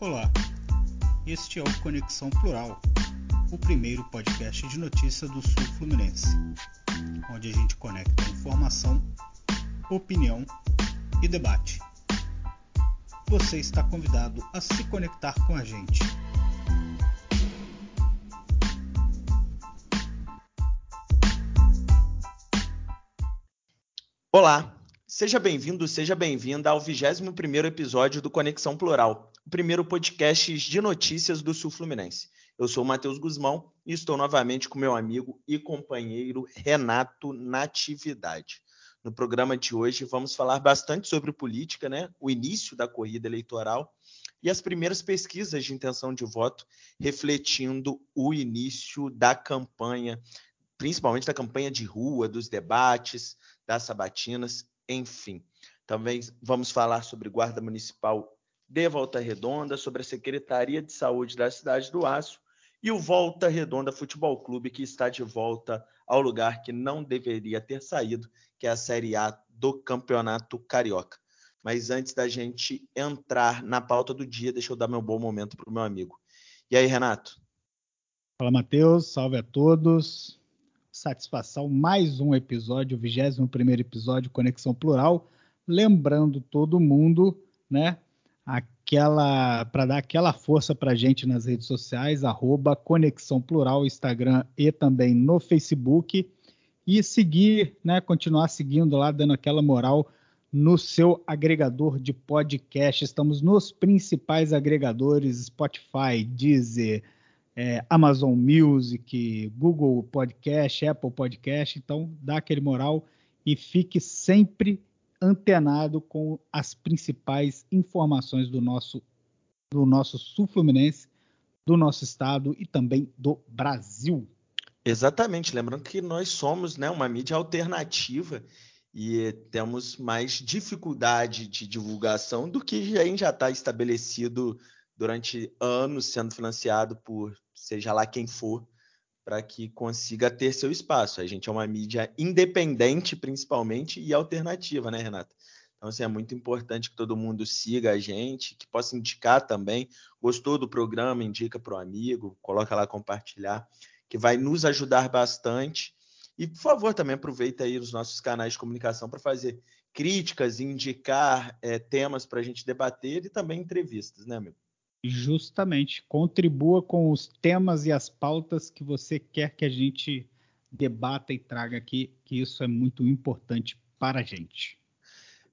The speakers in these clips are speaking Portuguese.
Olá, este é o Conexão Plural, o primeiro podcast de notícia do Sul Fluminense, onde a gente conecta informação, opinião e debate. Você está convidado a se conectar com a gente. Olá, seja bem-vindo, seja bem-vinda ao 21º episódio do Conexão Plural, primeiro podcast de notícias do Sul Fluminense. Eu sou o Matheus Guzmão e estou novamente com meu amigo e companheiro Renato Natividade. No programa de hoje vamos falar bastante sobre política, né? O início da corrida eleitoral e as primeiras pesquisas de intenção de voto refletindo o início da campanha, principalmente da campanha de rua, dos debates, das sabatinas, enfim. Também vamos falar sobre Guarda Municipal de Volta Redonda, sobre a Secretaria de Saúde da cidade do Aço e o Volta Redonda Futebol Clube, que está de volta ao lugar que não deveria ter saído, que é a Série A do Campeonato Carioca. Mas antes da gente entrar na pauta do dia, deixa eu dar meu bom momento para o meu amigo. E aí, Renato? Fala, Matheus. Salve a todos satisfação, mais um episódio, o 21 episódio Conexão Plural. Lembrando todo mundo, né, aquela para dar aquela força para gente nas redes sociais, arroba Conexão Plural, Instagram e também no Facebook. E seguir, né, continuar seguindo lá, dando aquela moral no seu agregador de podcast. Estamos nos principais agregadores, Spotify, Deezer, é, Amazon Music, Google Podcast, Apple Podcast. Então, dá aquele moral e fique sempre antenado com as principais informações do nosso do nosso Sul Fluminense, do nosso estado e também do Brasil. Exatamente, lembrando que nós somos né, uma mídia alternativa e temos mais dificuldade de divulgação do que já está estabelecido durante anos sendo financiado por seja lá quem for, para que consiga ter seu espaço. A gente é uma mídia independente, principalmente, e alternativa, né, Renata? Então, assim, é muito importante que todo mundo siga a gente, que possa indicar também. Gostou do programa, indica para o amigo, coloca lá compartilhar, que vai nos ajudar bastante. E, por favor, também aproveita aí os nossos canais de comunicação para fazer críticas, indicar é, temas para a gente debater e também entrevistas, né, amigo? Justamente, contribua com os temas e as pautas que você quer que a gente debata e traga aqui, que isso é muito importante para a gente.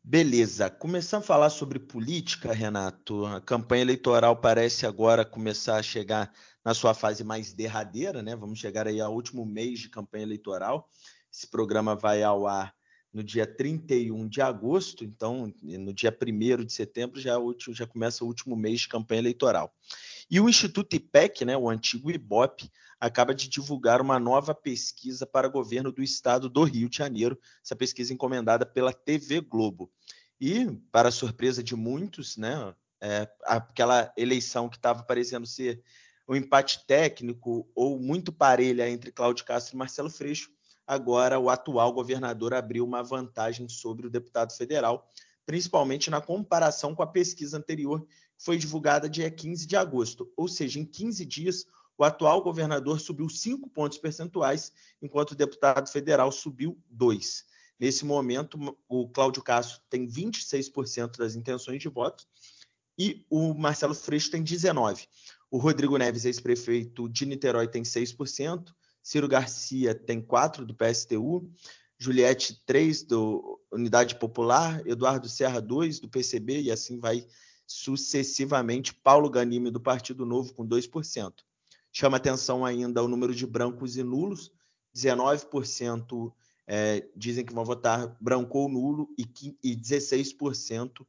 Beleza, começando a falar sobre política, Renato, a campanha eleitoral parece agora começar a chegar na sua fase mais derradeira, né? Vamos chegar aí ao último mês de campanha eleitoral. Esse programa vai ao ar no dia 31 de agosto, então no dia 1 de setembro já, é último, já começa o último mês de campanha eleitoral. E o Instituto IPEC, né, o antigo IBOP, acaba de divulgar uma nova pesquisa para governo do estado do Rio de Janeiro, essa pesquisa encomendada pela TV Globo. E, para surpresa de muitos, né, é, aquela eleição que estava parecendo ser um empate técnico ou muito parelha entre Cláudio Castro e Marcelo Freixo, agora o atual governador abriu uma vantagem sobre o deputado federal, principalmente na comparação com a pesquisa anterior, que foi divulgada dia 15 de agosto. Ou seja, em 15 dias, o atual governador subiu 5 pontos percentuais, enquanto o deputado federal subiu 2. Nesse momento, o Cláudio Castro tem 26% das intenções de voto e o Marcelo Freixo tem 19%. O Rodrigo Neves, ex-prefeito de Niterói, tem 6%. Ciro Garcia tem quatro do PSTU, Juliette, três do Unidade Popular, Eduardo Serra, dois do PCB, e assim vai sucessivamente. Paulo Ganime, do Partido Novo, com 2%. Chama atenção ainda o número de brancos e nulos, 19% é, dizem que vão votar branco ou nulo e, e 16%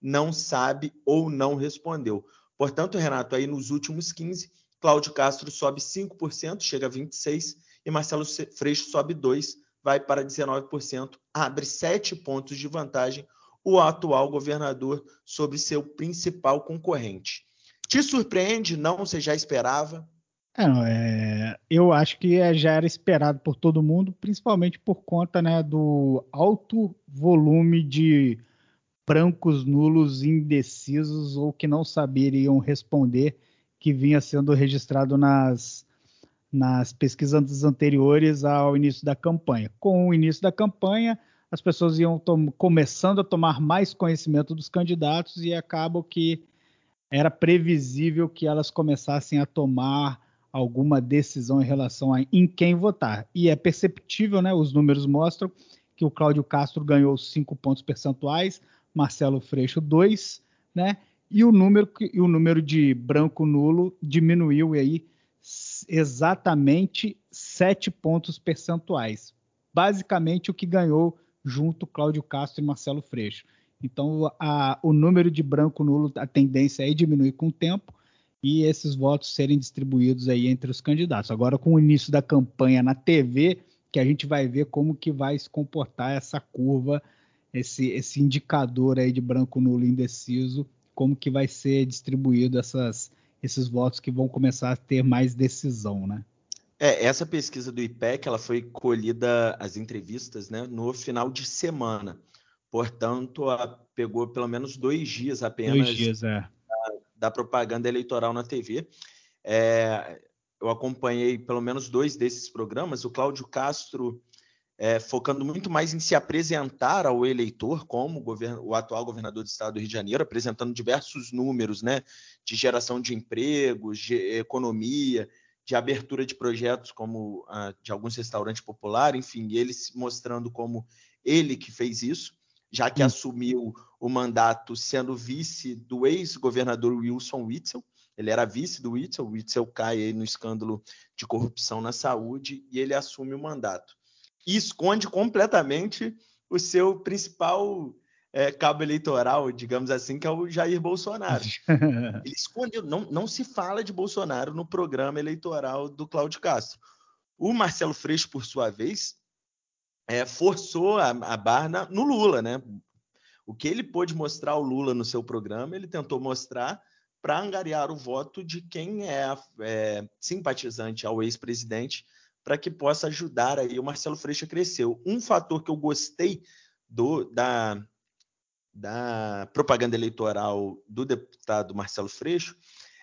não sabe ou não respondeu. Portanto, Renato, aí nos últimos 15, Cláudio Castro sobe 5%, chega a 26%, e Marcelo Freixo sobe 2%, vai para 19%, abre 7 pontos de vantagem o atual governador sobre seu principal concorrente. Te surpreende? Não? Você já esperava? É, é, eu acho que é, já era esperado por todo mundo, principalmente por conta né, do alto volume de brancos, nulos, indecisos ou que não saberiam responder, que vinha sendo registrado nas, nas pesquisas anteriores ao início da campanha. Com o início da campanha, as pessoas iam começando a tomar mais conhecimento dos candidatos e acabam que era previsível que elas começassem a tomar alguma decisão em relação a em quem votar. E é perceptível, né? Os números mostram que o Cláudio Castro ganhou 5 pontos percentuais, Marcelo Freixo 2, né? E o número, e o número de branco nulo diminuiu aí exatamente 7 pontos percentuais. Basicamente o que ganhou junto Cláudio Castro e Marcelo Freixo. Então, a, o número de branco nulo, a tendência é diminuir com o tempo, e esses votos serem distribuídos aí entre os candidatos. Agora, com o início da campanha na TV, que a gente vai ver como que vai se comportar essa curva, esse, esse indicador aí de branco nulo indeciso, como que vai ser distribuído essas, esses votos que vão começar a ter mais decisão, né? É, essa pesquisa do IPEC, ela foi colhida, as entrevistas, né, no final de semana. Portanto, pegou pelo menos dois dias apenas dois dias, é da propaganda eleitoral na TV. É, eu acompanhei pelo menos dois desses programas. O Cláudio Castro é, focando muito mais em se apresentar ao eleitor como o atual governador do estado do Rio de Janeiro, apresentando diversos números né, de geração de empregos, de economia, de abertura de projetos como ah, de alguns restaurantes populares, enfim, ele mostrando como ele que fez isso já que hum. assumiu o mandato sendo vice do ex-governador Wilson Witzel. Ele era vice do Witzel, o Witzel cai no escândalo de corrupção na saúde e ele assume o mandato. E esconde completamente o seu principal é, cabo eleitoral, digamos assim, que é o Jair Bolsonaro. Ele esconde, não, não se fala de Bolsonaro no programa eleitoral do Cláudio Castro. O Marcelo Freixo, por sua vez, é, forçou a, a barra no Lula, né? O que ele pôde mostrar ao Lula no seu programa, ele tentou mostrar para angariar o voto de quem é, é simpatizante ao ex-presidente, para que possa ajudar aí o Marcelo Freixo a crescer. Um fator que eu gostei do, da, da propaganda eleitoral do deputado Marcelo Freixo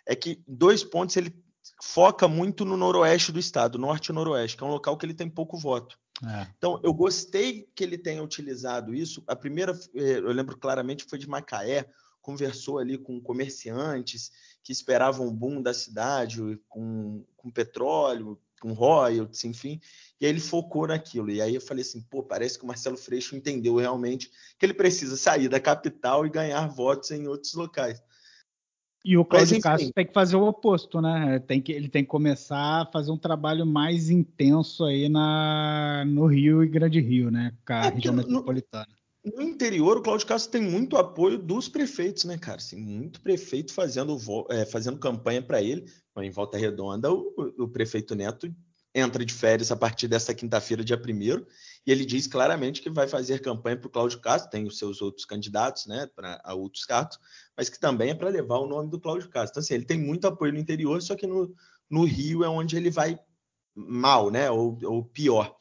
é que dois pontos ele foca muito no noroeste do estado, norte e noroeste, que é um local que ele tem pouco voto. É. Então, eu gostei que ele tenha utilizado isso. A primeira, eh, eu lembro claramente, foi de Macaé, conversou ali com comerciantes que esperavam um boom da cidade, com, com petróleo, com royalties, enfim, e aí ele focou naquilo. E aí eu falei assim, pô, parece que o Marcelo Freixo entendeu realmente que ele precisa sair da capital e ganhar votos em outros locais. E o Cláudio Mas, Castro tem que fazer o oposto, né? Tem que, ele tem que começar a fazer um trabalho mais intenso aí na, no Rio e Grande Rio, né? Com a é, região no, metropolitana. No interior, o Cláudio Castro tem muito apoio dos prefeitos, né, cara? Assim, muito prefeito fazendo, é, fazendo campanha para ele. Em Volta Redonda, o, o prefeito Neto entra de férias a partir dessa quinta-feira, dia 1 e ele diz claramente que vai fazer campanha para o Cláudio Castro, tem os seus outros candidatos, né, para outros cargos, mas que também é para levar o nome do Cláudio Castro. Então, assim, ele tem muito apoio no interior, só que no, no Rio é onde ele vai mal, né, ou, ou pior.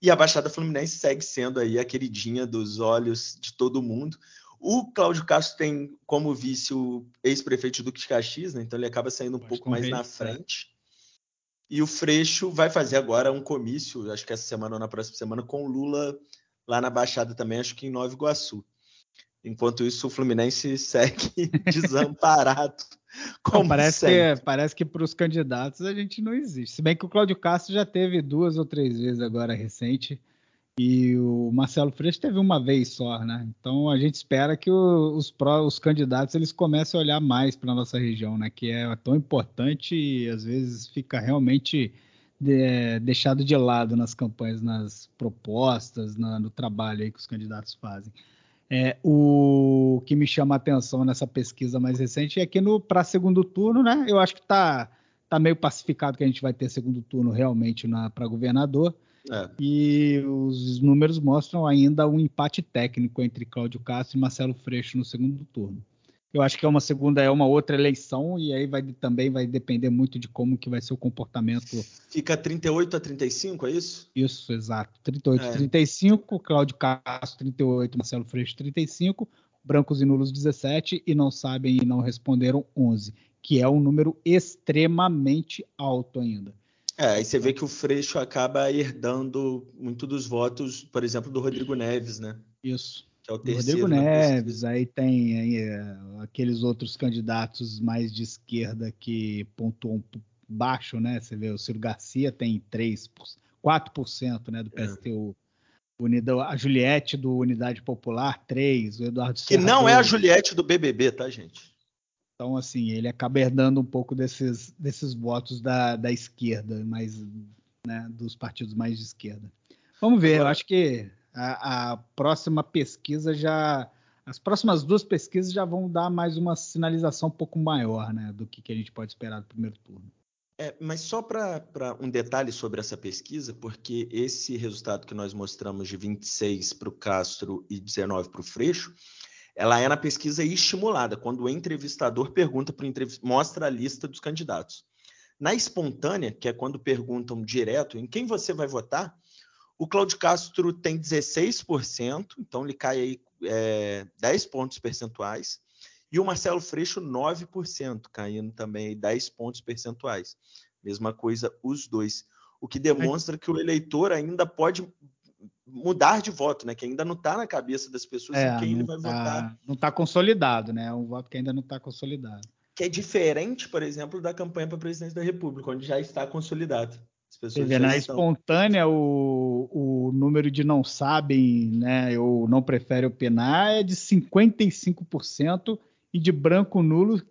E a Baixada Fluminense segue sendo aí a queridinha dos olhos de todo mundo. O Cláudio Castro tem como vice o ex-prefeito Duque de Caxias, né? então ele acaba saindo um pouco mais na frente. E o Freixo vai fazer agora um comício, acho que essa semana ou na próxima semana, com o Lula lá na Baixada também, acho que em Nova Iguaçu. Enquanto isso, o Fluminense segue desamparado. Não, parece, que, parece que para os candidatos a gente não existe. Se bem que o Cláudio Castro já teve duas ou três vezes agora recente e o Marcelo Freixo teve uma vez só, né? Então a gente espera que os, os candidatos eles comecem a olhar mais para a nossa região, né? Que é tão importante e às vezes fica realmente de, deixado de lado nas campanhas, nas propostas, na, no trabalho aí que os candidatos fazem. É, o que me chama a atenção nessa pesquisa mais recente é que para segundo turno, né? Eu acho que está tá meio pacificado que a gente vai ter segundo turno realmente para governador. É. E os números mostram ainda um empate técnico entre Cláudio Castro e Marcelo Freixo no segundo turno. Eu acho que é uma segunda, é uma outra eleição e aí vai, também vai depender muito de como que vai ser o comportamento. Fica 38 a 35, é isso? Isso, exato. 38 a é. 35, Cláudio Castro 38, Marcelo Freixo 35. brancos e nulos 17 e não sabem e não responderam 11, que é um número extremamente alto ainda. É, aí você vê que o Freixo acaba herdando muito dos votos, por exemplo, do Rodrigo Neves, né? Isso. Que é o terceiro Rodrigo Neves, aí tem aí, é, aqueles outros candidatos mais de esquerda que pontuam baixo, né? Você vê, o Ciro Garcia tem 3, 4% né, do PSTU. É. Unida, a Juliette do Unidade Popular, 3, o Eduardo Serra. Que não 2. é a Juliette do BBB, tá, gente? Então, assim, ele acaba herdando um pouco desses, desses votos da, da esquerda, mais, né, dos partidos mais de esquerda. Vamos ver, Agora, eu acho que a, a, próxima pesquisa já. As próximas duas pesquisas já vão dar mais uma sinalização um pouco maior né, do que, que a gente pode esperar do primeiro turno. É, mas só para um detalhe sobre essa pesquisa, porque esse resultado que nós mostramos de 26 para o Castro e 19 para o Freixo, ela é na pesquisa estimulada, quando o entrevistador pergunta para o entrevistador, mostra a lista dos candidatos. Na espontânea, que é quando perguntam direto em quem você vai votar, o Cláudio Castro tem 16%, então ele cai aí é, 10 pontos percentuais. E o Marcelo Freixo, 9%, caindo também 10 pontos percentuais. Mesma coisa os dois. O que demonstra que o eleitor ainda pode mudar de voto, né? Que ainda não está na cabeça das pessoas é, em quem ele vai tá, votar. Não está consolidado, né? É um voto que ainda não está consolidado. Que é diferente, por exemplo, da campanha para presidente da República, onde já está consolidado. Você vê, na estão... espontânea, o, o número de não sabem, né, ou não prefere opinar é de 55% e de branco nulo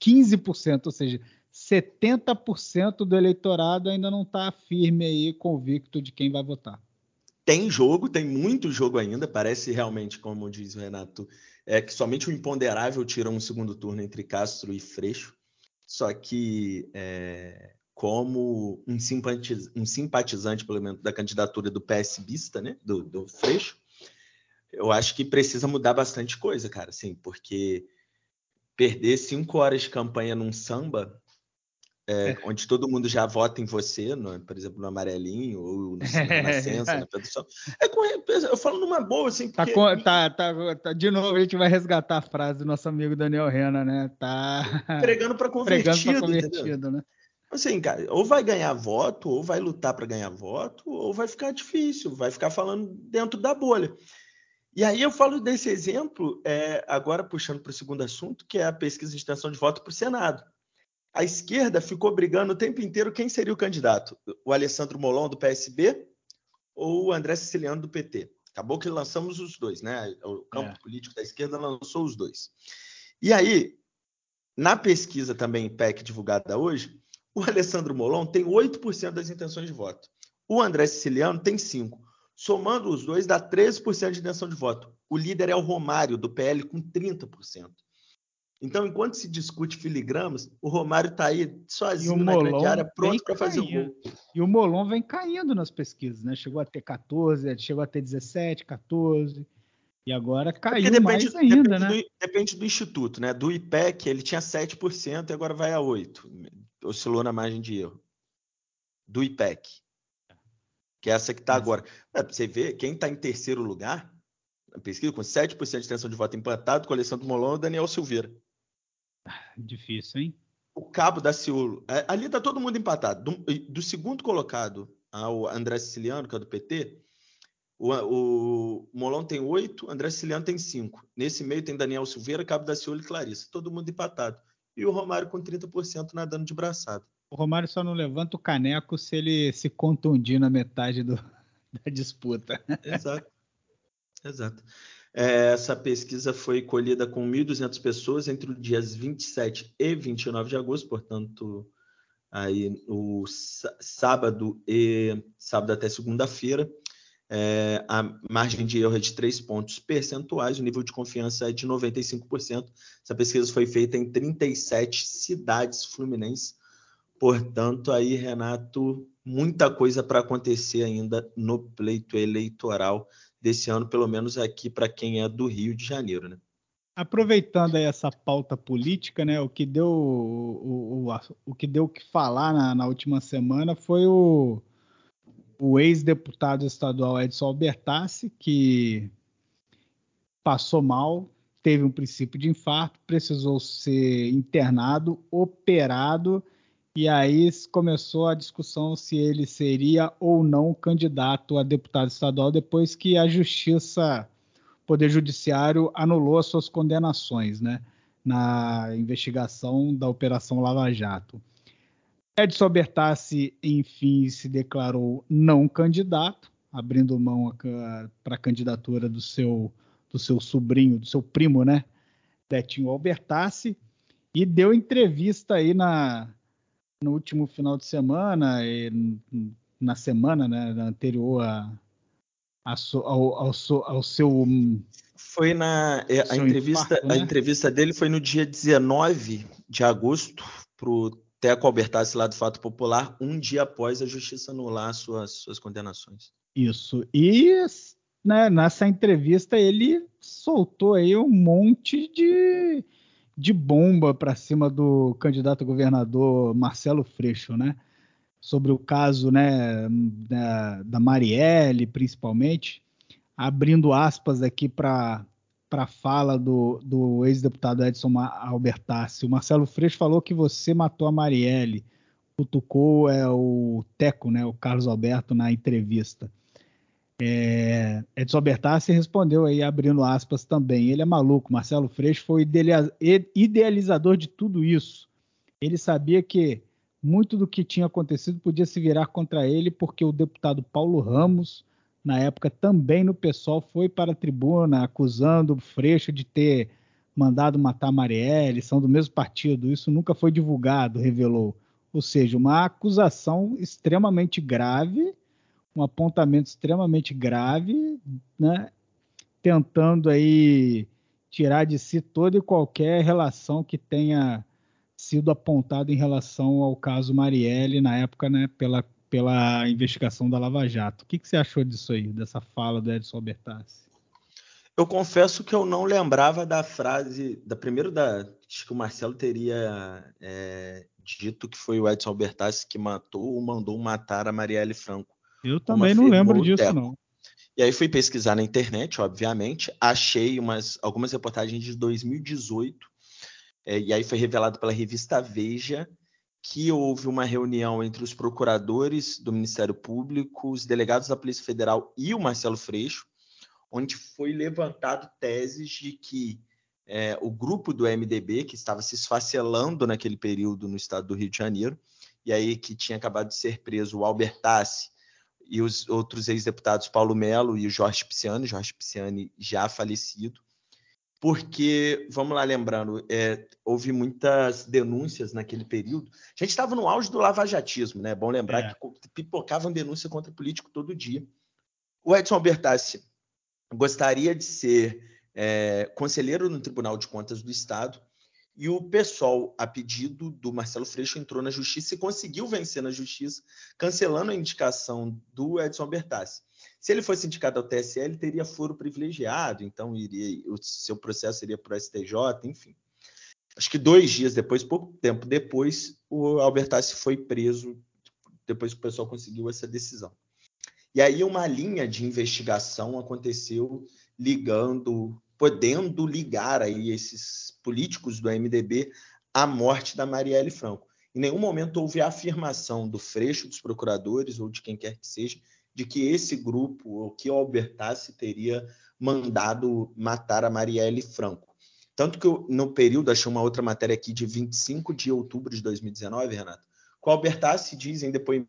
15%, ou seja, 70% do eleitorado ainda não está firme aí, convicto de quem vai votar. Tem jogo, tem muito jogo ainda. Parece realmente, como diz o Renato, é que somente o imponderável tirou um segundo turno entre Castro e Freixo. Só que é, como um, simpatiz, um simpatizante, pelo menos, da candidatura do PSBista, né, do, do Freixo, eu acho que precisa mudar bastante coisa, cara, assim, porque perder cinco horas de campanha num samba, é, é. onde todo mundo já vota em você, no, por exemplo, no Amarelinho ou no, na Renascença, na Produção, é com, eu falo numa boa, assim, tá porque... Tá, tá, tá, tá, de novo, a gente vai resgatar a frase do nosso amigo Daniel Rena, né? Tá... Pregando para convertido, Pregando pra convertido né? Assim, cara, ou vai ganhar voto, ou vai lutar para ganhar voto, ou vai ficar difícil, vai ficar falando dentro da bolha. E aí eu falo desse exemplo, é, agora puxando para o segundo assunto, que é a pesquisa de extensão de voto para o Senado. A esquerda ficou brigando o tempo inteiro quem seria o candidato, o Alessandro Molon do PSB ou o André Siciliano do PT. Acabou que lançamos os dois, né? O campo é. político da esquerda lançou os dois. E aí, na pesquisa também PEC divulgada hoje, o Alessandro Molon tem 8% das intenções de voto. O André Siciliano tem 5%. Somando os dois, dá 13% de intenção de voto. O líder é o Romário, do PL, com 30%. Então, enquanto se discute filigramas, o Romário está aí sozinho na grande área, pronto para fazer o gol. E o Molon vem caindo nas pesquisas, né? Chegou a ter 14, chegou a ter 17, 14. E agora é caiu depende, mais ainda, depende né? Do, depende do instituto, né? Do IPEC, ele tinha 7% e agora vai a 8% oscilou na margem de erro do IPEC, que é essa que está agora. É, você vê, quem está em terceiro lugar na pesquisa, com 7% de tensão de voto empatado com Alessandro Molon e Daniel Silveira. Difícil, hein? O cabo da Ciolo. É, ali está todo mundo empatado. Do, do, segundo colocado ao André Siciliano, que é do PT, o, o Molon tem 8, André Siciliano tem 5. Nesse meio tem Daniel Silveira, Cabo da Ciolo e Clarissa. Todo mundo empatado e o Romário com 30% nadando de braçada. O Romário só não levanta o caneco se ele se contundir na metade do, da disputa. Exato. Exato. É, essa pesquisa foi colhida com 1.200 pessoas entre os dias 27 e 29 de agosto, portanto, aí o sábado e sábado até segunda-feira. É, a margem de erro é de 3 pontos percentuais, o nível de confiança é de 95%. Essa pesquisa foi feita em 37 cidades fluminenses. Portanto, aí, Renato, muita coisa para acontecer ainda no pleito eleitoral desse ano, pelo menos aqui para quem é do Rio de Janeiro, né? Aproveitando aí essa pauta política, né, o que deu o, o, o que deu que falar na, na última semana foi o, o ex-deputado estadual Edson Albertassi, que passou mal, teve um princípio de infarto, precisou ser internado, operado, e aí começou a discussão se ele seria ou não candidato a deputado estadual depois que a Justiça, o Poder Judiciário, anulou as suas condenações, né? Na investigação da Operação Lava Jato. Edson Bertassi, enfim, se declarou não candidato, abrindo mão para a candidatura do seu, do seu sobrinho, do seu primo, né? Betinho Albertassi, e deu entrevista aí na, no último final de semana, e, na semana né, anterior a, a ao, ao, ao, seu. Foi na. É, a, entrevista, infarto, né? a entrevista dele foi no dia 19 de agosto para o Teco Albertassi lá do Fato Popular, um dia após a justiça anular suas, suas condenações. Isso. E né, nessa entrevista ele soltou aí um monte de, de bomba para cima do candidato governador Marcelo Freixo, né? Sobre o caso né, da, da Marielle, principalmente, abrindo aspas aqui para para a fala do, do ex-deputado Edson Albertassi. O Marcelo Freixo falou que você matou a Marielle, cutucou é, o Teco, né, o Carlos Alberto, na entrevista. É, Edson Albertassi respondeu aí, abrindo aspas também. Ele é maluco. Marcelo Freixo foi idealizador de tudo isso. Ele sabia que muito do que tinha acontecido podia se virar contra ele, porque o deputado Paulo Ramos na época também no pessoal foi para a tribuna acusando o Freixo de ter mandado matar Marielle, são do mesmo partido, isso nunca foi divulgado, revelou. Ou seja, uma acusação extremamente grave, um apontamento extremamente grave, né? tentando aí tirar de si toda e qualquer relação que tenha sido apontada em relação ao caso Marielle na época, né, pela pela investigação da Lava Jato. O que, que você achou disso aí, dessa fala do Edson Albertassi? Eu confesso que eu não lembrava da frase, da primeiro da, acho que o Marcelo teria é, dito que foi o Edson Albertassi que matou ou mandou matar a Marielle Franco. Eu também não lembro disso não. E aí fui pesquisar na internet, obviamente, achei umas algumas reportagens de 2018 é, e aí foi revelado pela revista Veja que houve uma reunião entre os procuradores do Ministério Público, os delegados da Polícia Federal e o Marcelo Freixo, onde foi levantado teses de que é, o grupo do MDB, que estava se esfacelando naquele período no estado do Rio de Janeiro, e aí que tinha acabado de ser preso o Albertassi e os outros ex-deputados Paulo Melo e o Jorge Pisciani, Jorge Pisciani já falecido, porque, vamos lá lembrando, é, houve muitas denúncias naquele período. A gente estava no auge do lavajatismo, né? É bom lembrar é. que pipocavam denúncia contra político todo dia. O Edson Albertassi gostaria de ser é, conselheiro no Tribunal de Contas do Estado e o PSOL, a pedido do Marcelo Freixo, entrou na justiça e conseguiu vencer na justiça, cancelando a indicação do Edson Albertassi. Se ele fosse indicado ao TSE, ele teria foro privilegiado, então iria, o seu processo iria para o STJ, enfim. Acho que dois dias depois, pouco tempo depois, o Albertassi foi preso, depois que o pessoal conseguiu essa decisão. E aí uma linha de investigação aconteceu ligando, podendo ligar aí esses políticos do MDB à morte da Marielle Franco. Em nenhum momento houve a afirmação do Freixo, dos procuradores ou de quem quer que seja, de que esse grupo, ou que o Albertassi teria mandado matar a Marielle Franco. Tanto que eu, no período, achei uma outra matéria aqui de 25 de outubro de 2019, Renato, que o Albertassi diz em depoimento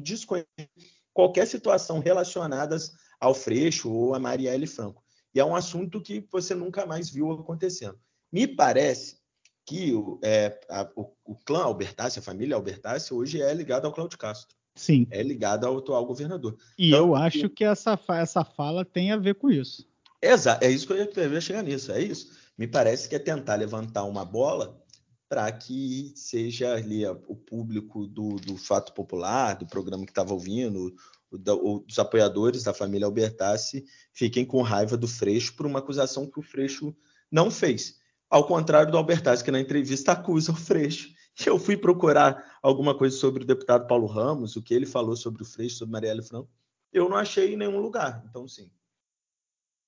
desconhecer qualquer situação relacionada ao Freixo ou a Marielle Franco. E é um assunto que você nunca mais viu acontecendo. Me parece que é, a, o, o, clã Albertassi, a família Albertassi, hoje é ligado ao Cláudio Castro. Sim. É ligada ao atual governador. E então, eu acho que essa, essa fala tem a ver com isso. Exato, é isso que eu ia chegar nisso, é isso. Me parece que é tentar levantar uma bola para que seja ali o público do, do, fato popular, do programa que estava ouvindo, o, os apoiadores da família Albertassi fiquem com raiva do Freixo por uma acusação que o Freixo não fez. Ao contrário do Albertassi, que na entrevista acusa o Freixo eu fui procurar alguma coisa sobre o deputado Paulo Ramos, o que ele falou sobre o Freixo, sobre Marielle Franco. Eu não achei em nenhum lugar. Então, sim.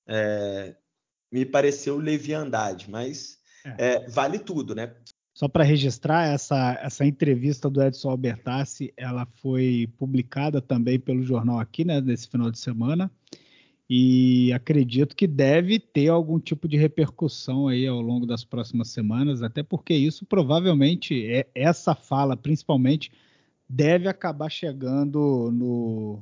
É... me pareceu leviandade, mas é. É, vale tudo, né? Só para registrar, essa, essa entrevista do Edson Albertassi, ela foi publicada também pelo jornal aqui, né, nesse final de semana, e acredito que deve ter algum tipo de repercussão aí ao longo das próximas semanas, até porque isso provavelmente, é, essa fala principalmente, deve acabar chegando no,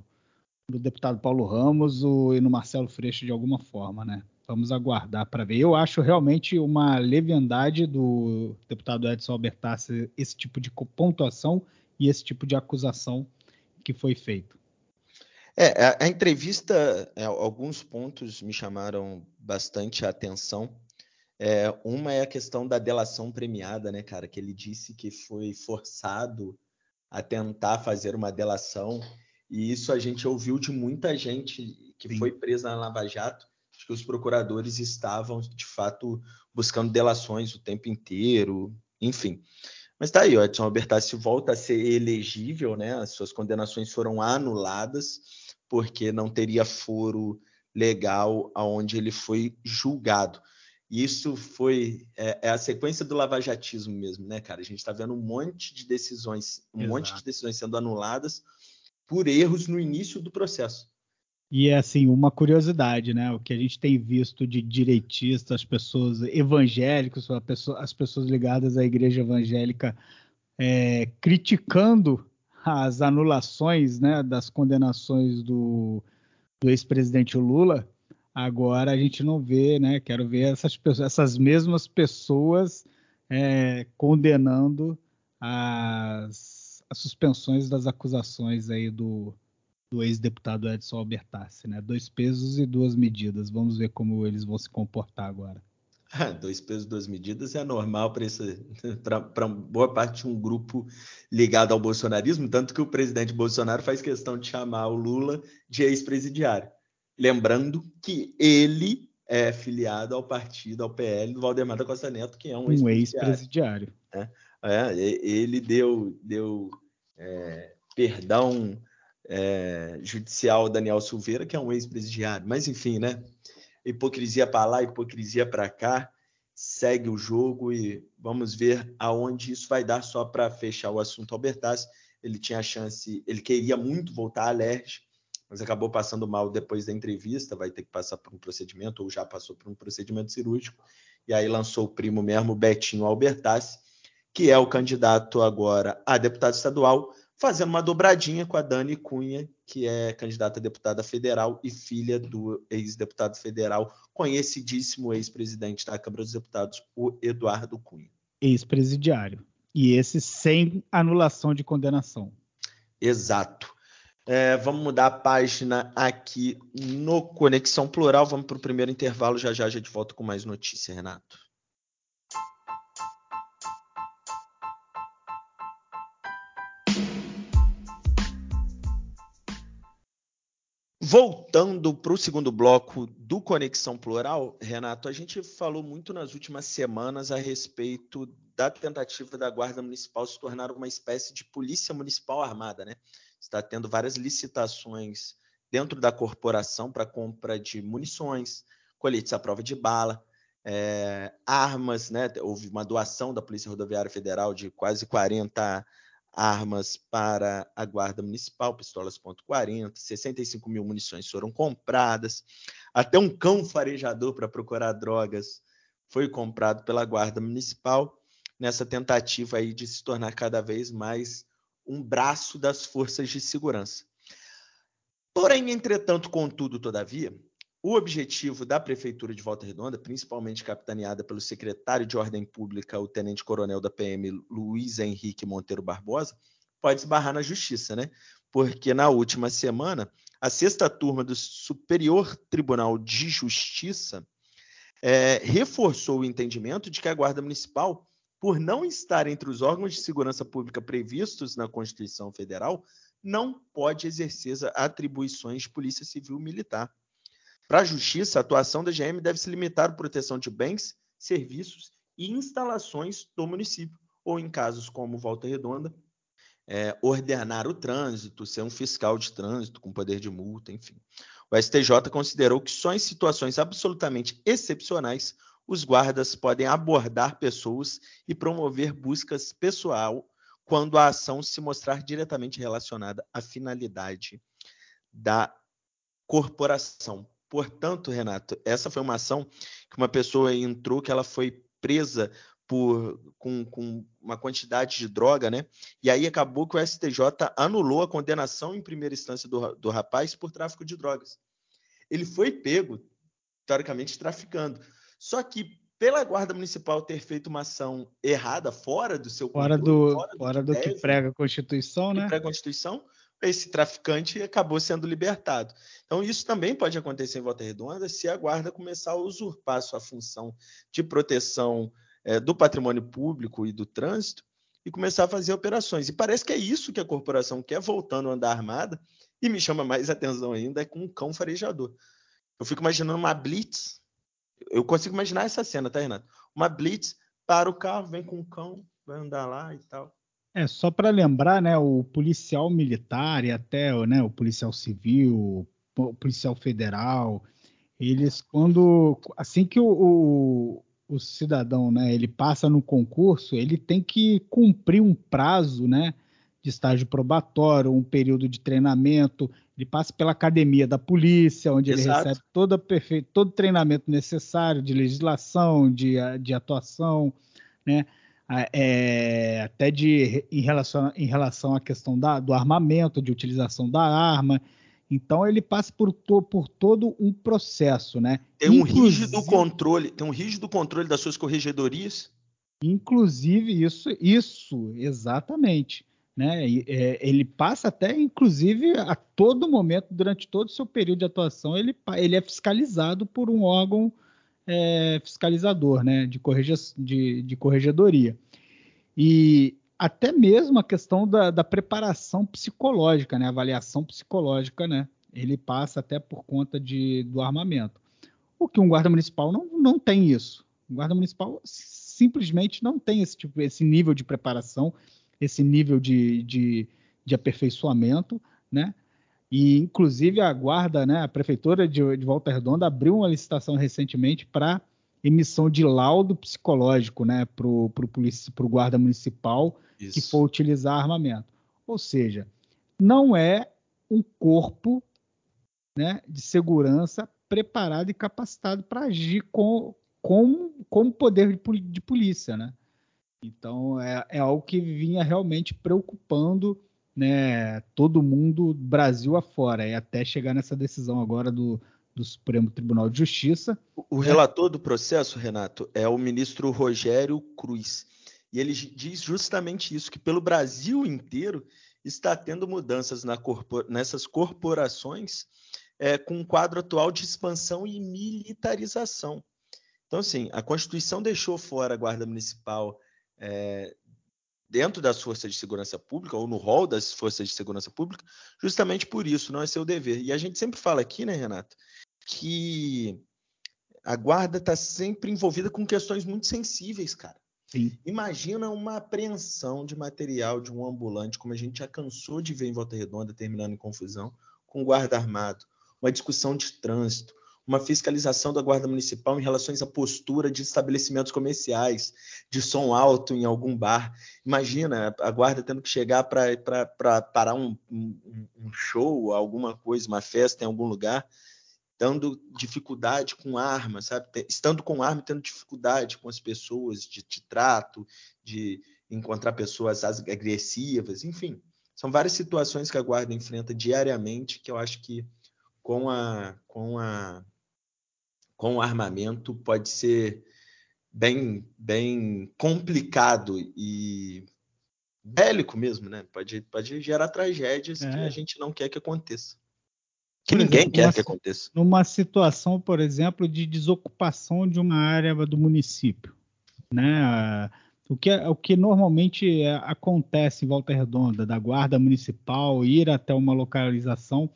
no deputado Paulo Ramos e no Marcelo Freixo de alguma forma, né? Vamos aguardar para ver. Eu acho realmente uma leviandade do deputado Edson Albertassi esse tipo de pontuação e esse tipo de acusação que foi feito. É, a, a entrevista, é, alguns pontos me chamaram bastante a atenção. É, uma é a questão da delação premiada, né, cara? Que ele disse que foi forçado a tentar fazer uma delação, e isso a gente ouviu de muita gente que Sim. foi presa na Lava Jato que os procuradores estavam, de fato, buscando delações o tempo inteiro, enfim. Mas tá aí, o Edson Albertassi volta a ser elegível, né? As suas condenações foram anuladas porque não teria foro legal aonde ele foi julgado. E isso foi é, é, a sequência do lavajatismo mesmo, né, cara? A gente está vendo um monte de decisões, um Exato. monte de decisões sendo anuladas por erros no início do processo. E é assim, uma curiosidade, né? O que a gente tem visto de direitistas, pessoas evangélicas, as pessoas ligadas à igreja evangélica é, criticando as anulações né, das condenações do, do ex-presidente Lula, agora a gente não vê, né? Quero ver essas, essas mesmas pessoas é, condenando as, as suspensões das acusações aí do, do ex-deputado Edson Albertassi, né? Dois pesos e duas medidas. Vamos ver como eles vão se comportar agora. dois pesos, duas medidas é normal para boa parte de um grupo ligado ao bolsonarismo, tanto que o presidente Bolsonaro faz questão de chamar o Lula de ex-presidiário. Lembrando que ele é filiado ao partido, ao PL do Valdemar da Costa Neto, que é um, um ex-presidiário. Ex é, é, ele deu, deu é, perdão é, judicial Daniel Silveira, que é um ex-presidiário. Mas, enfim, né? Hipocrisia para lá, hipocrisia para cá. Segue o jogo e vamos ver aonde isso vai dar só para fechar o assunto Albertas. Ele tinha a chance, ele queria muito voltar à LERJ, mas acabou passando mal depois da entrevista, vai ter que passar por um procedimento, ou já passou por um procedimento cirúrgico, e aí lançou o primo mesmo, Betinho Albertas, que é o candidato agora a deputado estadual, fazendo uma dobradinha com a Dani Cunha, que é candidata a deputada federal e filha do ex-deputado federal, conhecidíssimo ex-presidente da Câmara dos Deputados, o Eduardo Cunha. Ex-presidiário. E esse sem anulação de condenação. Exato. É, vamos mudar a página aqui no Conexão Plural. Vamos para o primeiro intervalo. Já já a gente volta com mais notícia, Renato. Voltando para o segundo bloco do Conexão Plural, Renato, a gente falou muito nas últimas semanas a respeito da tentativa da Guarda Municipal se tornar uma espécie de polícia municipal armada, né? Está tendo várias licitações dentro da corporação para compra de munições, coletes à prova de bala, é, armas, né? Houve uma doação da Polícia Rodoviária Federal de quase 40 armas para a Guarda Municipal, pistolas .40, 65 mil munições foram compradas, até um cão farejador para procurar drogas foi comprado pela Guarda Municipal, nessa tentativa aí de se tornar cada vez mais um braço das forças de segurança. Porém, entretanto, contudo, todavia, o objetivo da Prefeitura de Volta Redonda, principalmente capitaneada pelo secretário de Ordem Pública, o tenente-coronel da PM, Luiz Henrique Monteiro Barbosa, pode esbarrar na justiça, né? Porque na última semana, a sexta turma do Superior Tribunal de Justiça é, reforçou o entendimento de que a Guarda Municipal, por não estar entre os órgãos de segurança pública previstos na Constituição Federal, não pode exercer atribuições de polícia civil militar. Para a Justiça, a atuação da GM deve se limitar à proteção de bens, serviços e instalações do município, ou em casos como Volta Redonda, é, ordenar o trânsito, ser um fiscal de trânsito com poder de multa, enfim. O STJ considerou que só em situações absolutamente excepcionais os guardas podem abordar pessoas e promover buscas pessoal quando a ação se mostrar diretamente relacionada à finalidade da corporação. Portanto, Renato, essa foi uma ação que uma pessoa entrou que ela foi presa por, com, com, uma quantidade de droga, né? E aí acabou que o STJ anulou a condenação em primeira instância do, do rapaz por tráfico de drogas. Ele foi pego, teoricamente, traficando. Só que pela Guarda Municipal ter feito uma ação errada, fora do seu fora controle, do, fora do, fora que, do deve, que prega a Constituição, né? Prega a Constituição, esse traficante acabou sendo libertado. Então, isso também pode acontecer em Volta Redonda se a Guarda começar a usurpar sua função de proteção é, do patrimônio público e do trânsito e começar a fazer operações. E parece que é isso que a corporação quer, voltando a andar armada, e me chama mais atenção ainda, é com um cão farejador. Eu fico imaginando uma blitz, eu consigo imaginar essa cena, tá, Renato? Uma blitz, para o carro, vem com um cão, vai andar lá e tal. É, só para lembrar, né, o policial militar e até né, o policial civil, o policial federal, eles quando assim que o, o, o, cidadão, né, ele passa no concurso, ele tem que cumprir um prazo, né, de estágio probatório, um período de treinamento, ele passa pela academia da polícia, onde Exato. ele recebe todo, perfeito, todo o treinamento necessário de legislação, de, de atuação, né? É, até de, em, relação, em relação à questão da, do armamento, de utilização da arma. Então ele passa por, to, por todo um processo, né? Tem um Inclusive, rígido controle, tem um rígido controle das suas corregedorias. Inclusive isso, isso exatamente né? É, ele passa até, inclusive, a todo momento, durante todo o seu período de atuação, ele, ele é fiscalizado por um órgão é, fiscalizador, né? De, correge, de, de corregedoria. E até mesmo a questão da, da, preparação psicológica, né? Avaliação psicológica, né? Ele passa até por conta de, do armamento. O que um guarda municipal não, não tem isso. O guarda municipal simplesmente não tem esse tipo, esse nível de preparação esse nível de, de, de aperfeiçoamento, né? E, inclusive, a guarda, né, a prefeitura de, de Volta Redonda abriu uma licitação recentemente para emissão de laudo psicológico né, para o guarda municipal Isso. que for utilizar armamento. Ou seja, não é um corpo né, de segurança preparado e capacitado para agir com, com, com poder de, de polícia. Né? Então é, é algo que vinha realmente preocupando né, todo mundo, Brasil afora, e até chegar nessa decisão agora do, do Supremo Tribunal de Justiça. O, né? relator do processo, Renato, é o ministro Rogério Cruz. E ele diz justamente isso, que pelo Brasil inteiro está tendo mudanças na corpor nessas corporações é, com o quadro atual de expansão e militarização. Então, assim, a Constituição deixou fora a Guarda Municipal, é, dentro das forças de segurança pública ou no rol das forças de segurança pública, justamente por isso, não é seu dever. E a gente sempre fala aqui, né, Renato, que a guarda está sempre envolvida com questões muito sensíveis, cara. Sim. Imagina uma apreensão de material de um ambulante, como a gente já cansou de ver em Volta Redonda, terminando em confusão, com guarda armado, uma discussão de trânsito, uma fiscalização da Guarda Municipal em relação à postura de estabelecimentos comerciais, de som alto em algum bar. Imagina a Guarda tendo que chegar para parar um, um, um, show, alguma coisa, uma festa em algum lugar, dando dificuldade com arma, sabe? Estando com arma, tendo dificuldade com as pessoas, de, de trato, de encontrar pessoas agressivas, enfim. São várias situações que a Guarda enfrenta diariamente que eu acho que com a, com a com armamento pode ser bem, bem complicado e bélico mesmo, né? Pode, pode gerar tragédias é. que a gente não quer que aconteça. Que ninguém exemplo, quer que aconteça. Numa situação, por exemplo, de desocupação de uma área do município, né? O que, o que normalmente é, acontece em Volta Redonda, da guarda municipal ir até uma localização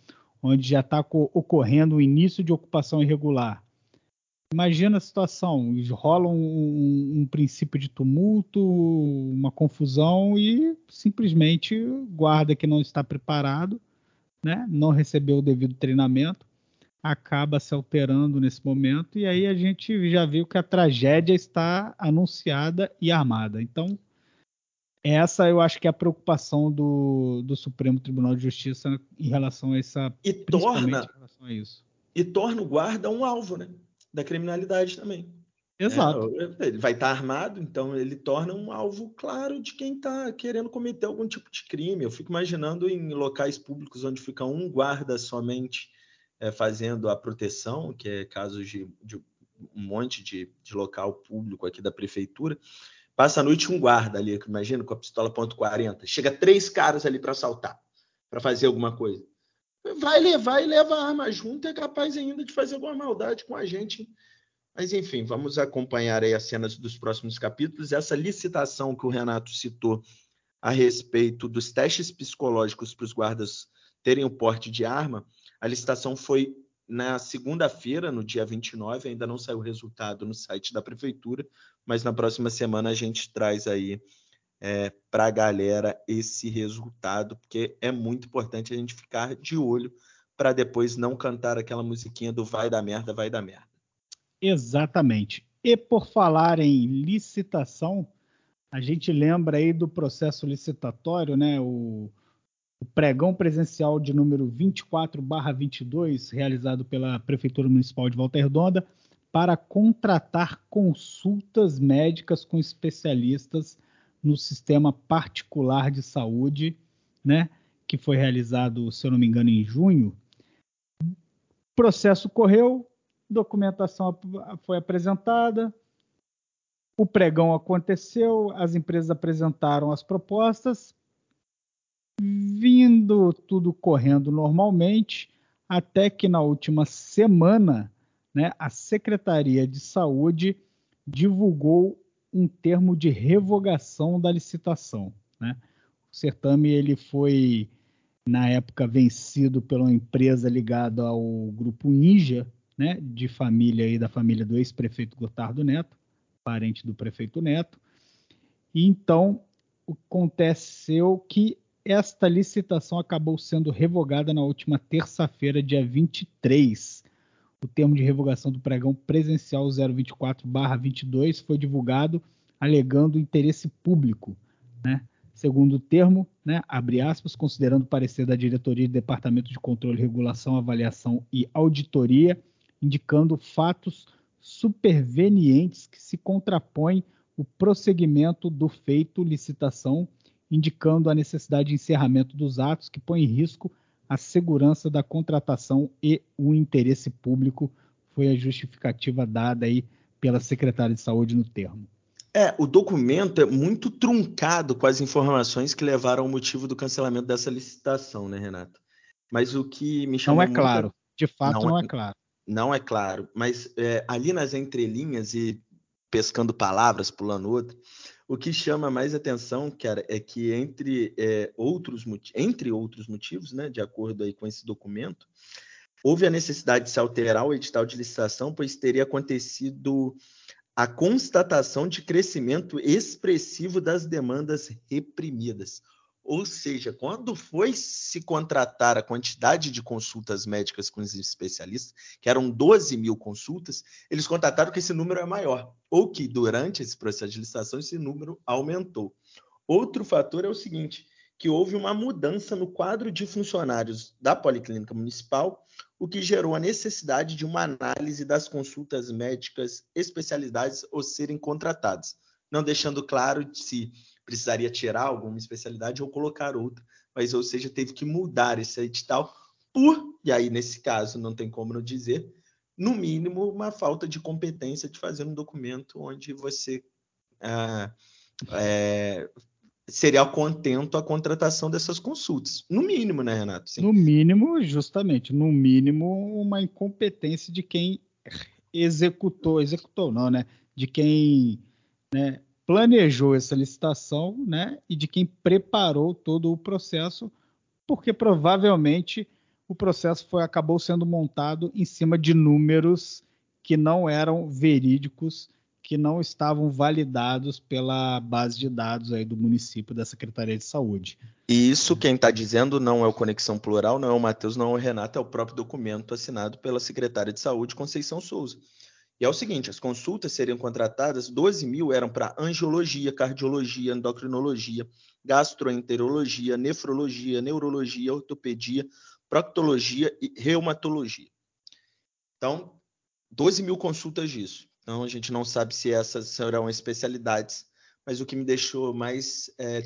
onde já está ocorrendo o início de ocupação irregular Imagina a situação, rola um, um, um, princípio de tumulto, uma confusão e simplesmente guarda que não está preparado, né? não recebeu o devido treinamento, acaba se alterando nesse momento e aí a gente já viu que a tragédia está anunciada e armada. Então, essa eu acho que é a preocupação do, do Supremo Tribunal de Justiça em relação a essa e torna a isso. e torna o guarda um alvo, né, da criminalidade também. Exato. É, ele vai estar armado, então ele torna um alvo claro de quem está querendo cometer algum tipo de crime. Eu fico imaginando em locais públicos onde fica um guarda somente é, fazendo a proteção, que é casos de, de um monte de, de, local público aqui da prefeitura. Passa a noite um guarda ali, imagina, com a pistola ponto .40. Chega três caras ali para assaltar, para fazer alguma coisa. Vai levar e leva a arma junto, é capaz ainda de fazer alguma maldade com a gente mas, enfim, vamos acompanhar aí as cenas dos próximos capítulos. Essa licitação que o Renato citou a respeito dos testes psicológicos para os guardas terem o porte de arma, a licitação foi na segunda-feira, no dia 29, ainda não saiu o resultado no site da prefeitura, mas na próxima semana a gente traz aí é, para a galera esse resultado, porque é muito importante a gente ficar de olho para depois não cantar aquela musiquinha do vai da merda, vai da merda. Exatamente. E por falar em licitação, a gente lembra aí do processo licitatório, né? O, o pregão presencial de número 24/22, realizado pela Prefeitura Municipal de Volta Redonda, para contratar consultas médicas com especialistas no sistema particular de saúde, né? Que foi realizado, se eu não me engano, em junho. O processo correu, documentação foi apresentada, o pregão aconteceu, as empresas apresentaram as propostas, vindo tudo correndo normalmente, até que na última semana, né, a Secretaria de Saúde divulgou um termo de revogação da licitação. Né? O certame ele foi na época vencido pela empresa ligada ao grupo Ninja, né, de família aí da família do ex-prefeito Gotardo Neto, parente do prefeito Neto. E então aconteceu que esta licitação acabou sendo revogada na última terça-feira, dia 23. O termo de revogação do pregão presencial 024/22 foi divulgado alegando interesse público, né? Segundo o termo, né, abre aspas, considerando o parecer da diretoria do Departamento de Controle, Regulação, Avaliação e Auditoria, indicando fatos supervenientes que se contrapõem o prosseguimento do feito licitação, indicando a necessidade de encerramento dos atos que põe em risco a segurança da contratação e o interesse público, foi a justificativa dada aí pela secretária de Saúde no termo. É, o documento é muito truncado com as informações que levaram ao motivo do cancelamento dessa licitação, né, Renato? Mas o que me chamou Não é claro, de fato não, não é, é claro. Não é claro, mas é, ali nas entrelinhas e pescando palavras, pulando outra, o que chama mais atenção, cara, é que entre, é, outros, entre outros motivos, né, de acordo aí com esse documento, houve a necessidade de se alterar o edital de licitação, pois teria acontecido a constatação de crescimento expressivo das demandas reprimidas. Ou seja, quando foi se contratar a quantidade de consultas médicas com os especialistas, que eram 12 mil consultas, eles constataram que esse número é maior, ou que durante esse processo de licitação esse número aumentou. Outro fator é o seguinte, que houve uma mudança no quadro de funcionários da Policlínica Municipal, o que gerou a necessidade de uma análise das consultas médicas especialidades ou serem contratadas, não deixando claro se precisaria tirar alguma especialidade ou colocar outra, mas ou seja, teve que mudar esse edital por, e aí nesse caso não tem como não dizer, no mínimo uma falta de competência de fazer um documento onde você ah, é, seria contento a contratação dessas consultas. No mínimo, né, Renato? Sim. No mínimo, justamente, no mínimo, uma incompetência de quem executou, executou não, né? De quem né, planejou essa licitação, né, e de quem preparou todo o processo, porque provavelmente o processo foi, acabou sendo montado em cima de números que não eram verídicos, que não estavam validados pela base de dados aí do município da Secretaria de Saúde. E isso quem está dizendo não é o Conexão Plural, não é o Matheus, não é o Renato, é o próprio documento assinado pela secretária de Saúde, Conceição Souza. E é o seguinte: as consultas seriam contratadas, 12 mil eram para angiologia, cardiologia, endocrinologia, gastroenterologia, nefrologia, neurologia, ortopedia, proctologia e reumatologia. Então, 12 mil consultas disso. Então, a gente não sabe se essas serão especialidades, mas o que me deixou mais é,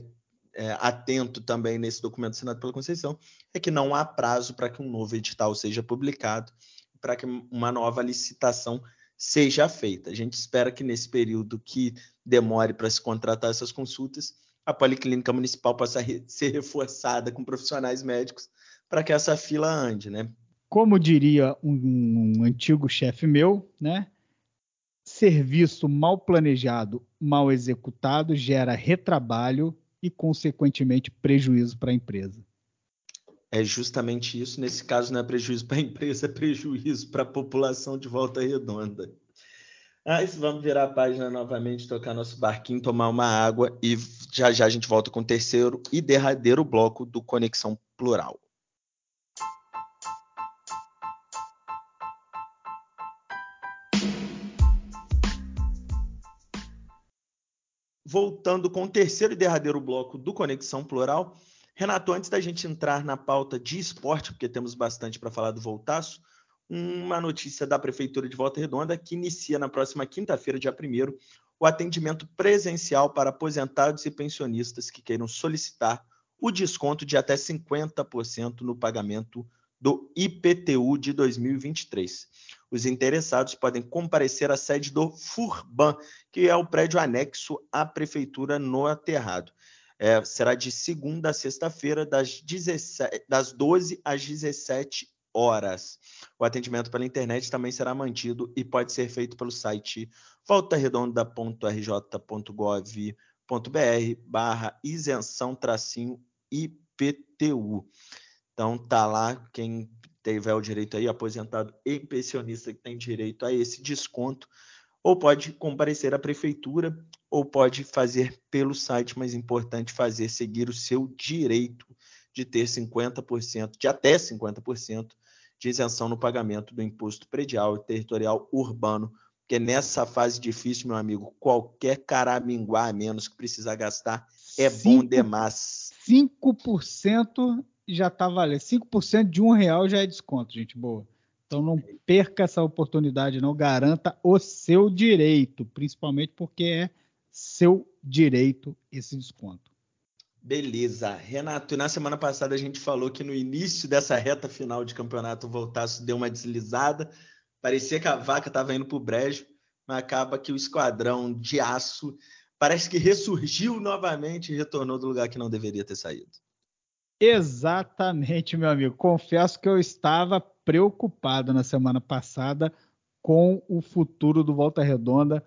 é, atento também nesse documento assinado pela Conceição é que não há prazo para que um novo edital seja publicado, para que uma nova licitação seja feita. A gente espera que nesse período que demore para se contratar essas consultas, a Policlínica Municipal possa re ser reforçada com profissionais médicos para que essa fila ande, né? Como diria um, um antigo chefe meu, né? Serviço mal planejado, mal executado gera retrabalho e, consequentemente, prejuízo para a empresa. É justamente isso. Nesse caso, não é prejuízo para a empresa, é prejuízo para a população de volta redonda. Mas vamos virar a página novamente, tocar nosso barquinho, tomar uma água e já já a gente volta com o terceiro e derradeiro bloco do Conexão Plural. Voltando com o terceiro e derradeiro bloco do Conexão Plural, Renato, antes da gente entrar na pauta de esporte, porque temos bastante para falar do Voltaço, uma notícia da Prefeitura de Volta Redonda que inicia na próxima quinta-feira, dia 1 o atendimento presencial para aposentados e pensionistas que queiram solicitar o desconto de até 50% no pagamento do IPTU de 2023. Os interessados podem comparecer à sede do FURBAN, que é o prédio anexo à Prefeitura no Aterrado. É, será de segunda a sexta-feira, das, das 12 às 17 horas. O atendimento pela internet também será mantido e pode ser feito pelo site voltarredonda.rj.gov.br barra isenção tracinho IPTU. Então tá lá quem tiver o direito aí, aposentado e pensionista que tem direito a esse desconto, ou pode comparecer à prefeitura ou pode fazer pelo site, mas é importante fazer seguir o seu direito de ter 50%, de até 50% de isenção no pagamento do imposto predial e territorial urbano, porque nessa fase difícil, meu amigo, qualquer caraminguá a menos que precisar gastar é 5, bom demais. 5% já está valendo. 5% de um real já é desconto, gente boa. Então não perca essa oportunidade, não garanta o seu direito, principalmente porque é seu direito esse desconto. Beleza. Renato, na semana passada a gente falou que no início dessa reta final de campeonato o Voltaço deu uma deslizada. Parecia que a vaca estava indo para o brejo, mas acaba que o esquadrão de aço parece que ressurgiu novamente e retornou do lugar que não deveria ter saído. Exatamente, meu amigo. Confesso que eu estava preocupado na semana passada com o futuro do Volta Redonda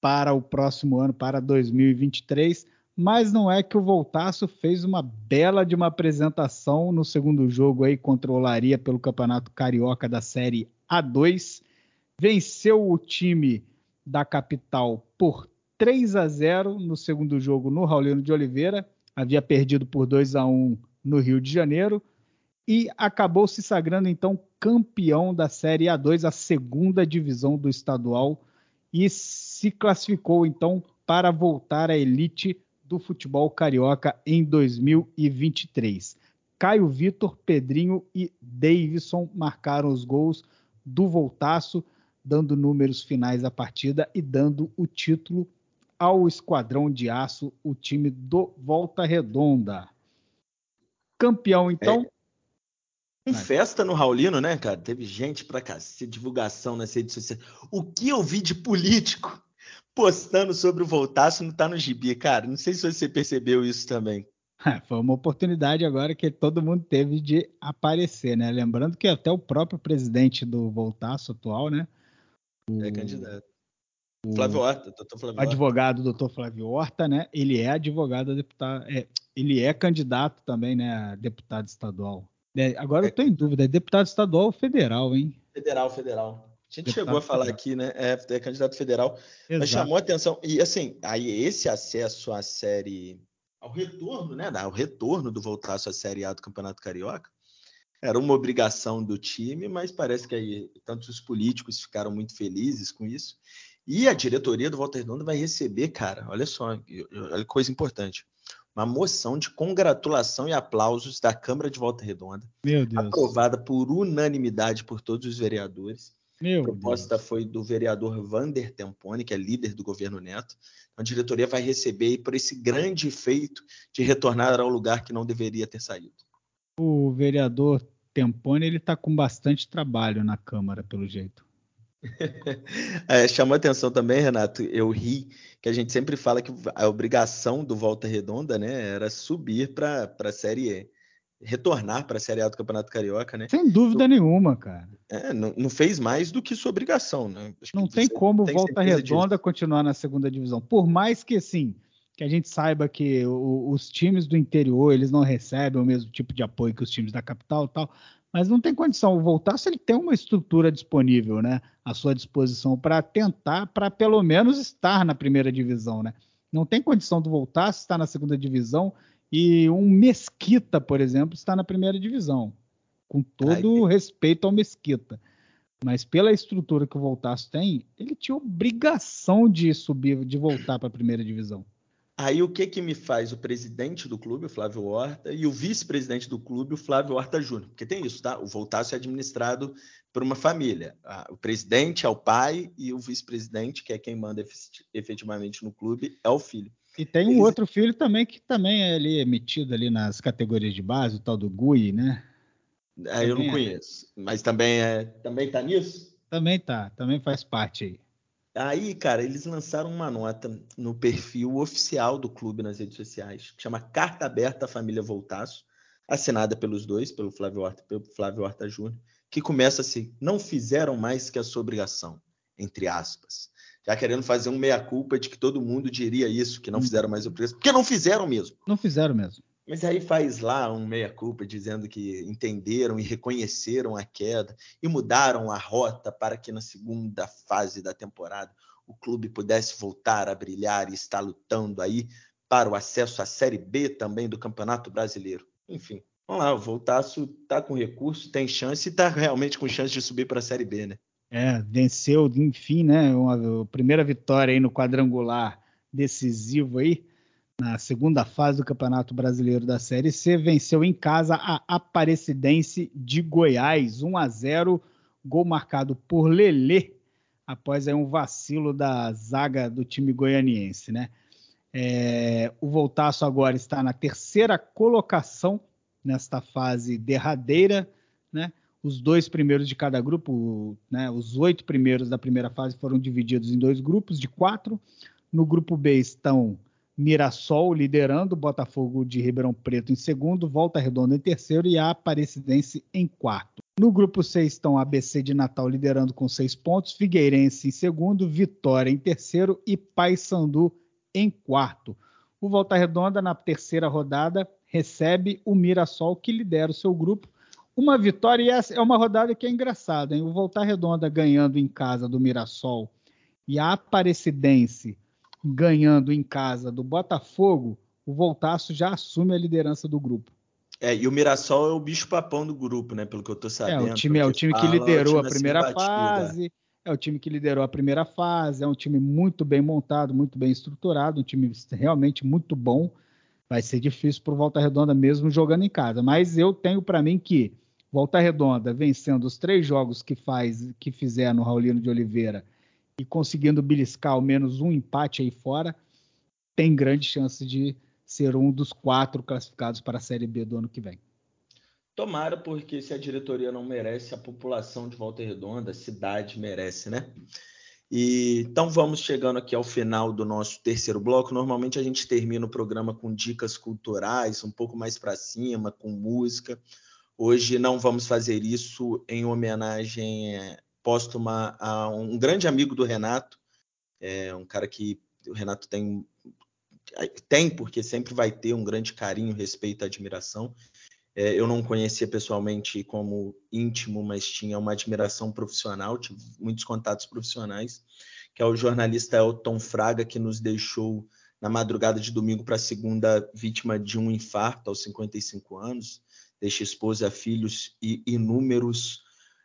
para o próximo ano, para 2023. Mas não é que o Voltaço fez uma bela de uma apresentação no segundo jogo aí contra o Olaria pelo Campeonato Carioca da Série A2. Venceu o time da capital por 3 a 0 no segundo jogo no Raulino de Oliveira. Havia perdido por 2 a 1 no Rio de Janeiro e acabou se sagrando então campeão da Série A2, a segunda divisão do estadual e se classificou então para voltar à elite do futebol carioca em 2023. Caio Vitor, Pedrinho e Davidson marcaram os gols do Voltaço, dando números finais à partida e dando o título ao Esquadrão de Aço, o time do Volta Redonda. Campeão, então. É. Com festa no Raulino, né, cara? Teve gente pra cacete, divulgação nas redes sociais. O que eu vi de político postando sobre o Voltaço não tá no gibi, cara. Não sei se você percebeu isso também. Foi uma oportunidade agora que todo mundo teve de aparecer, né? Lembrando que até o próprio presidente do Voltaço atual, né? O, é candidato. O Flávio Horta, doutor Flávio Horta. Advogado doutor Flávio Horta, né? Ele é advogado a deputado. É, ele é candidato também, né? A deputado estadual. É, agora é. eu estou em dúvida, é deputado estadual ou federal, hein? Federal, federal. A gente deputado chegou a falar federal. aqui, né? É, é candidato federal, Exato. mas chamou a atenção. E assim, aí esse acesso à série, ao retorno, né? Ao retorno do voltaço à série A do Campeonato Carioca, era uma obrigação do time, mas parece que aí tanto os políticos ficaram muito felizes com isso. E a diretoria do Volta Redonda vai receber, cara, olha só, olha que coisa importante uma moção de congratulação e aplausos da Câmara de Volta Redonda, aprovada por unanimidade por todos os vereadores. Meu a proposta Deus. foi do vereador Vander Tempone, que é líder do governo Neto. A diretoria vai receber por esse grande feito de retornar ao lugar que não deveria ter saído. O vereador Tempone ele está com bastante trabalho na Câmara, pelo jeito. é, chamou atenção também, Renato. Eu ri que a gente sempre fala que a obrigação do Volta Redonda, né, era subir para a Série E, retornar para a Série A do Campeonato Carioca, né? Sem dúvida nenhuma, cara. É, não, não, fez mais do que sua obrigação, né? Acho não tem como tem Volta Redonda disso. continuar na segunda divisão, por mais que assim que a gente saiba que o, os times do interior eles não recebem o mesmo tipo de apoio que os times da capital, tal mas não tem condição. Voltar se ele tem uma estrutura disponível, né, à sua disposição para tentar, para pelo menos estar na primeira divisão, né? Não tem condição de voltar se está na segunda divisão e um Mesquita, por exemplo, está na primeira divisão. Com todo o respeito ao Mesquita. Mas pela estrutura que o Voltaço tem, ele tinha obrigação de subir, de voltar para a primeira divisão. Aí o que que me faz o presidente do clube, o Flávio Horta, e o vice-presidente do clube, o Flávio Horta Júnior? Porque tem isso, tá? O Voltaço é administrado por uma família. O presidente é o pai e o vice-presidente, que é quem manda efetivamente no clube, é o filho. E tem um outro filho também que também é ali emitido ali nas categorias de base, o tal do Gui, né? Ah, eu não é. conheço, mas também é, também tá nisso? Também tá, também faz parte aí. Aí, cara, eles lançaram uma nota no perfil oficial do clube nas redes sociais, que chama Carta Aberta à Família Voltaço, assinada pelos dois, pelo Flávio Horta e pelo Flávio Horta Júnior, que começa assim: não fizeram mais que a sua obrigação, entre aspas. Já querendo fazer um meia-culpa de que todo mundo diria isso, que não hum. fizeram mais obrigação, porque não fizeram mesmo. Não fizeram mesmo. Mas aí faz lá um meia-culpa dizendo que entenderam e reconheceram a queda e mudaram a rota para que na segunda fase da temporada o clube pudesse voltar a brilhar e estar lutando aí para o acesso à Série B também do Campeonato Brasileiro. Enfim, vamos lá, o Voltaço está com recurso, tem chance e está realmente com chance de subir para a Série B, né? É, venceu, enfim, né? Uma, primeira vitória aí no quadrangular decisivo aí na segunda fase do Campeonato Brasileiro da Série C, venceu em casa a Aparecidense de Goiás, 1 a 0, gol marcado por Lelê, após aí um vacilo da zaga do time goianiense, né? É, o Voltaço agora está na terceira colocação nesta fase derradeira, né? Os dois primeiros de cada grupo, né? Os oito primeiros da primeira fase foram divididos em dois grupos de quatro. No grupo B estão Mirassol liderando, Botafogo de Ribeirão Preto em segundo, Volta Redonda em terceiro e a Aparecidense em quarto. No grupo C estão ABC de Natal liderando com seis pontos, Figueirense em segundo, Vitória em terceiro e Paysandu em quarto. O Volta Redonda, na terceira rodada, recebe o Mirassol, que lidera o seu grupo. Uma vitória, e essa é uma rodada que é engraçada, hein? O Volta Redonda ganhando em casa do Mirassol e a Aparecidense ganhando em casa do Botafogo, o Voltaço já assume a liderança do grupo. É, e o Mirassol é o bicho papão do grupo, né? Pelo que eu tô sabendo. É, o time, é o time que liderou time a primeira fase. É o time que liderou a primeira fase. É um time muito bem montado, muito bem estruturado, um time realmente muito bom. Vai ser difícil para o Volta Redonda mesmo jogando em casa. Mas eu tenho para mim que Volta Redonda vencendo os três jogos que faz, que fizer no Raulino de Oliveira e conseguindo beliscar ao menos um empate aí fora, tem grande chance de ser um dos quatro classificados para a Série B do ano que vem. Tomara, porque se a diretoria não merece, a população de Volta Redonda, a cidade merece, né? E, então vamos chegando aqui ao final do nosso terceiro bloco. Normalmente a gente termina o programa com dicas culturais, um pouco mais para cima, com música. Hoje não vamos fazer isso em homenagem póstuma a um grande amigo do Renato, é um cara que o Renato tem tem porque sempre vai ter um grande carinho, respeito, admiração, É, eu não conhecia pessoalmente como íntimo, mas tinha uma admiração profissional, tive muitos contatos profissionais, que é o jornalista Elton Fraga, que nos deixou na madrugada de domingo para segunda, vítima de um infarto aos 55 anos. Deixa esposa, filhos e inúmeros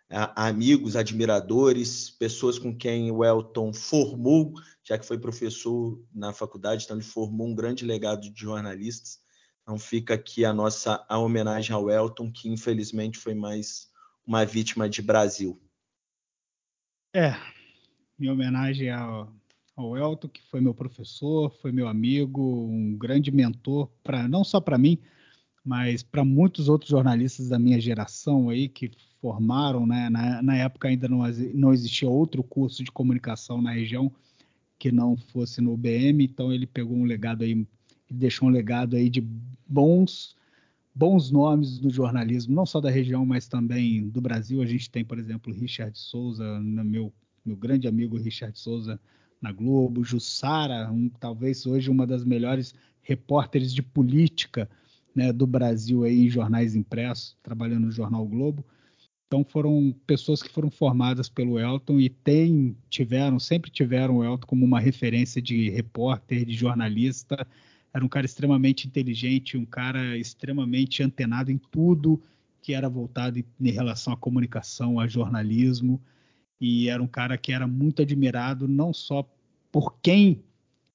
amigos, admiradores, pessoas com quem o Elton formou, já que foi professor na faculdade, então ele formou um grande legado de jornalistas. Então fica aqui a nossa a homenagem ao Elton, que infelizmente foi mais uma vítima de Brasil. É, minha homenagem ao, ao Elton, que foi meu professor, foi meu amigo, um grande mentor para não só para mim, mas para muitos outros jornalistas da minha geração aí que formaram, né? Na, na época ainda não, não existia outro curso de comunicação na região que não fosse no UBM, então ele pegou um legado aí, deixou um legado aí de bons bons nomes do jornalismo, não só da região, mas também do Brasil. A gente tem, por exemplo, Richard Souza, meu meu grande amigo Richard Souza na Globo, Jussara, um, talvez hoje uma das melhores repórteres de política né, do Brasil aí em jornais impressos, trabalhando no jornal Globo. Então foram pessoas que foram formadas pelo Elton e tem, tiveram, sempre tiveram o Elton como uma referência de repórter, de jornalista. Era um cara extremamente inteligente, um cara extremamente antenado em tudo que era voltado em, em relação à comunicação, a jornalismo. E era um cara que era muito admirado não só por quem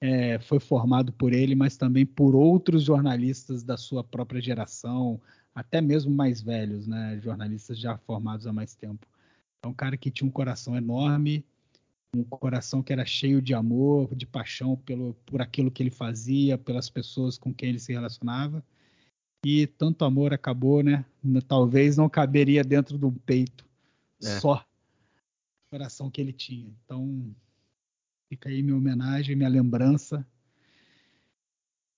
é, foi formado por ele, mas também por outros jornalistas da sua própria geração, até mesmo mais velhos, né? Jornalistas já formados há mais tempo. É um cara que tinha um coração enorme, um coração que era cheio de amor, de paixão pelo, por aquilo que ele fazia, pelas pessoas com quem ele se relacionava. E tanto amor acabou, né? Talvez não caberia dentro de um peito é. só o coração que ele tinha. Então, fica aí minha homenagem, minha lembrança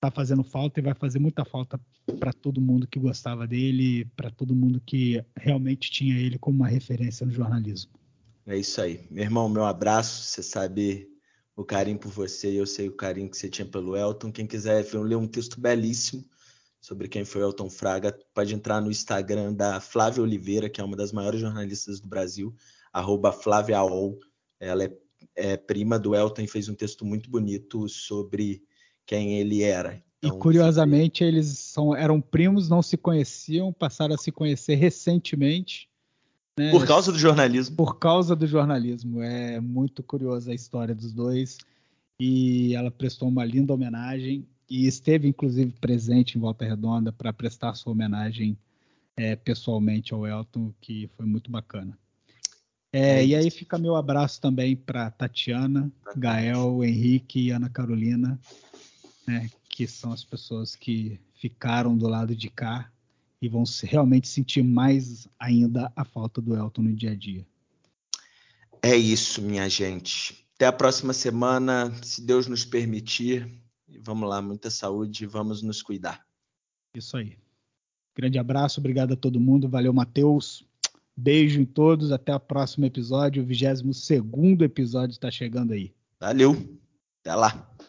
tá fazendo falta e vai fazer muita falta para todo mundo que gostava dele, para todo mundo que realmente tinha ele como uma referência no jornalismo. É isso aí. Meu irmão, meu abraço. Você sabe o carinho por você e eu sei o carinho que você tinha pelo Elton. Quem quiser ler um texto belíssimo sobre quem foi Elton Fraga, pode entrar no Instagram da Flávia Oliveira, que é uma das maiores jornalistas do Brasil, arroba Flávia Ela é, é prima do Elton fez um texto muito bonito sobre quem ele era. Então, e curiosamente eles são, eram primos, não se conheciam, passaram a se conhecer recentemente. Né? Por causa do jornalismo. Por causa do jornalismo. É muito curiosa a história dos dois. E ela prestou uma linda homenagem e esteve inclusive presente em Volta Redonda para prestar sua homenagem é, pessoalmente ao Elton, que foi muito bacana. É, é e aí fica meu abraço também para Tatiana, Gael, Henrique e Ana Carolina, né, que são as pessoas que ficaram do lado de cá e vão realmente sentir mais ainda a falta do Elton no dia a dia. É isso, minha gente. Até a próxima semana, se Deus nos permitir. Vamos lá, muita saúde e vamos nos cuidar. Isso aí. Grande abraço, obrigado a todo mundo. Valeu, Matheus. Beijo em todos. Até o próximo episódio. O 22 episódio está chegando aí. Valeu. Até lá.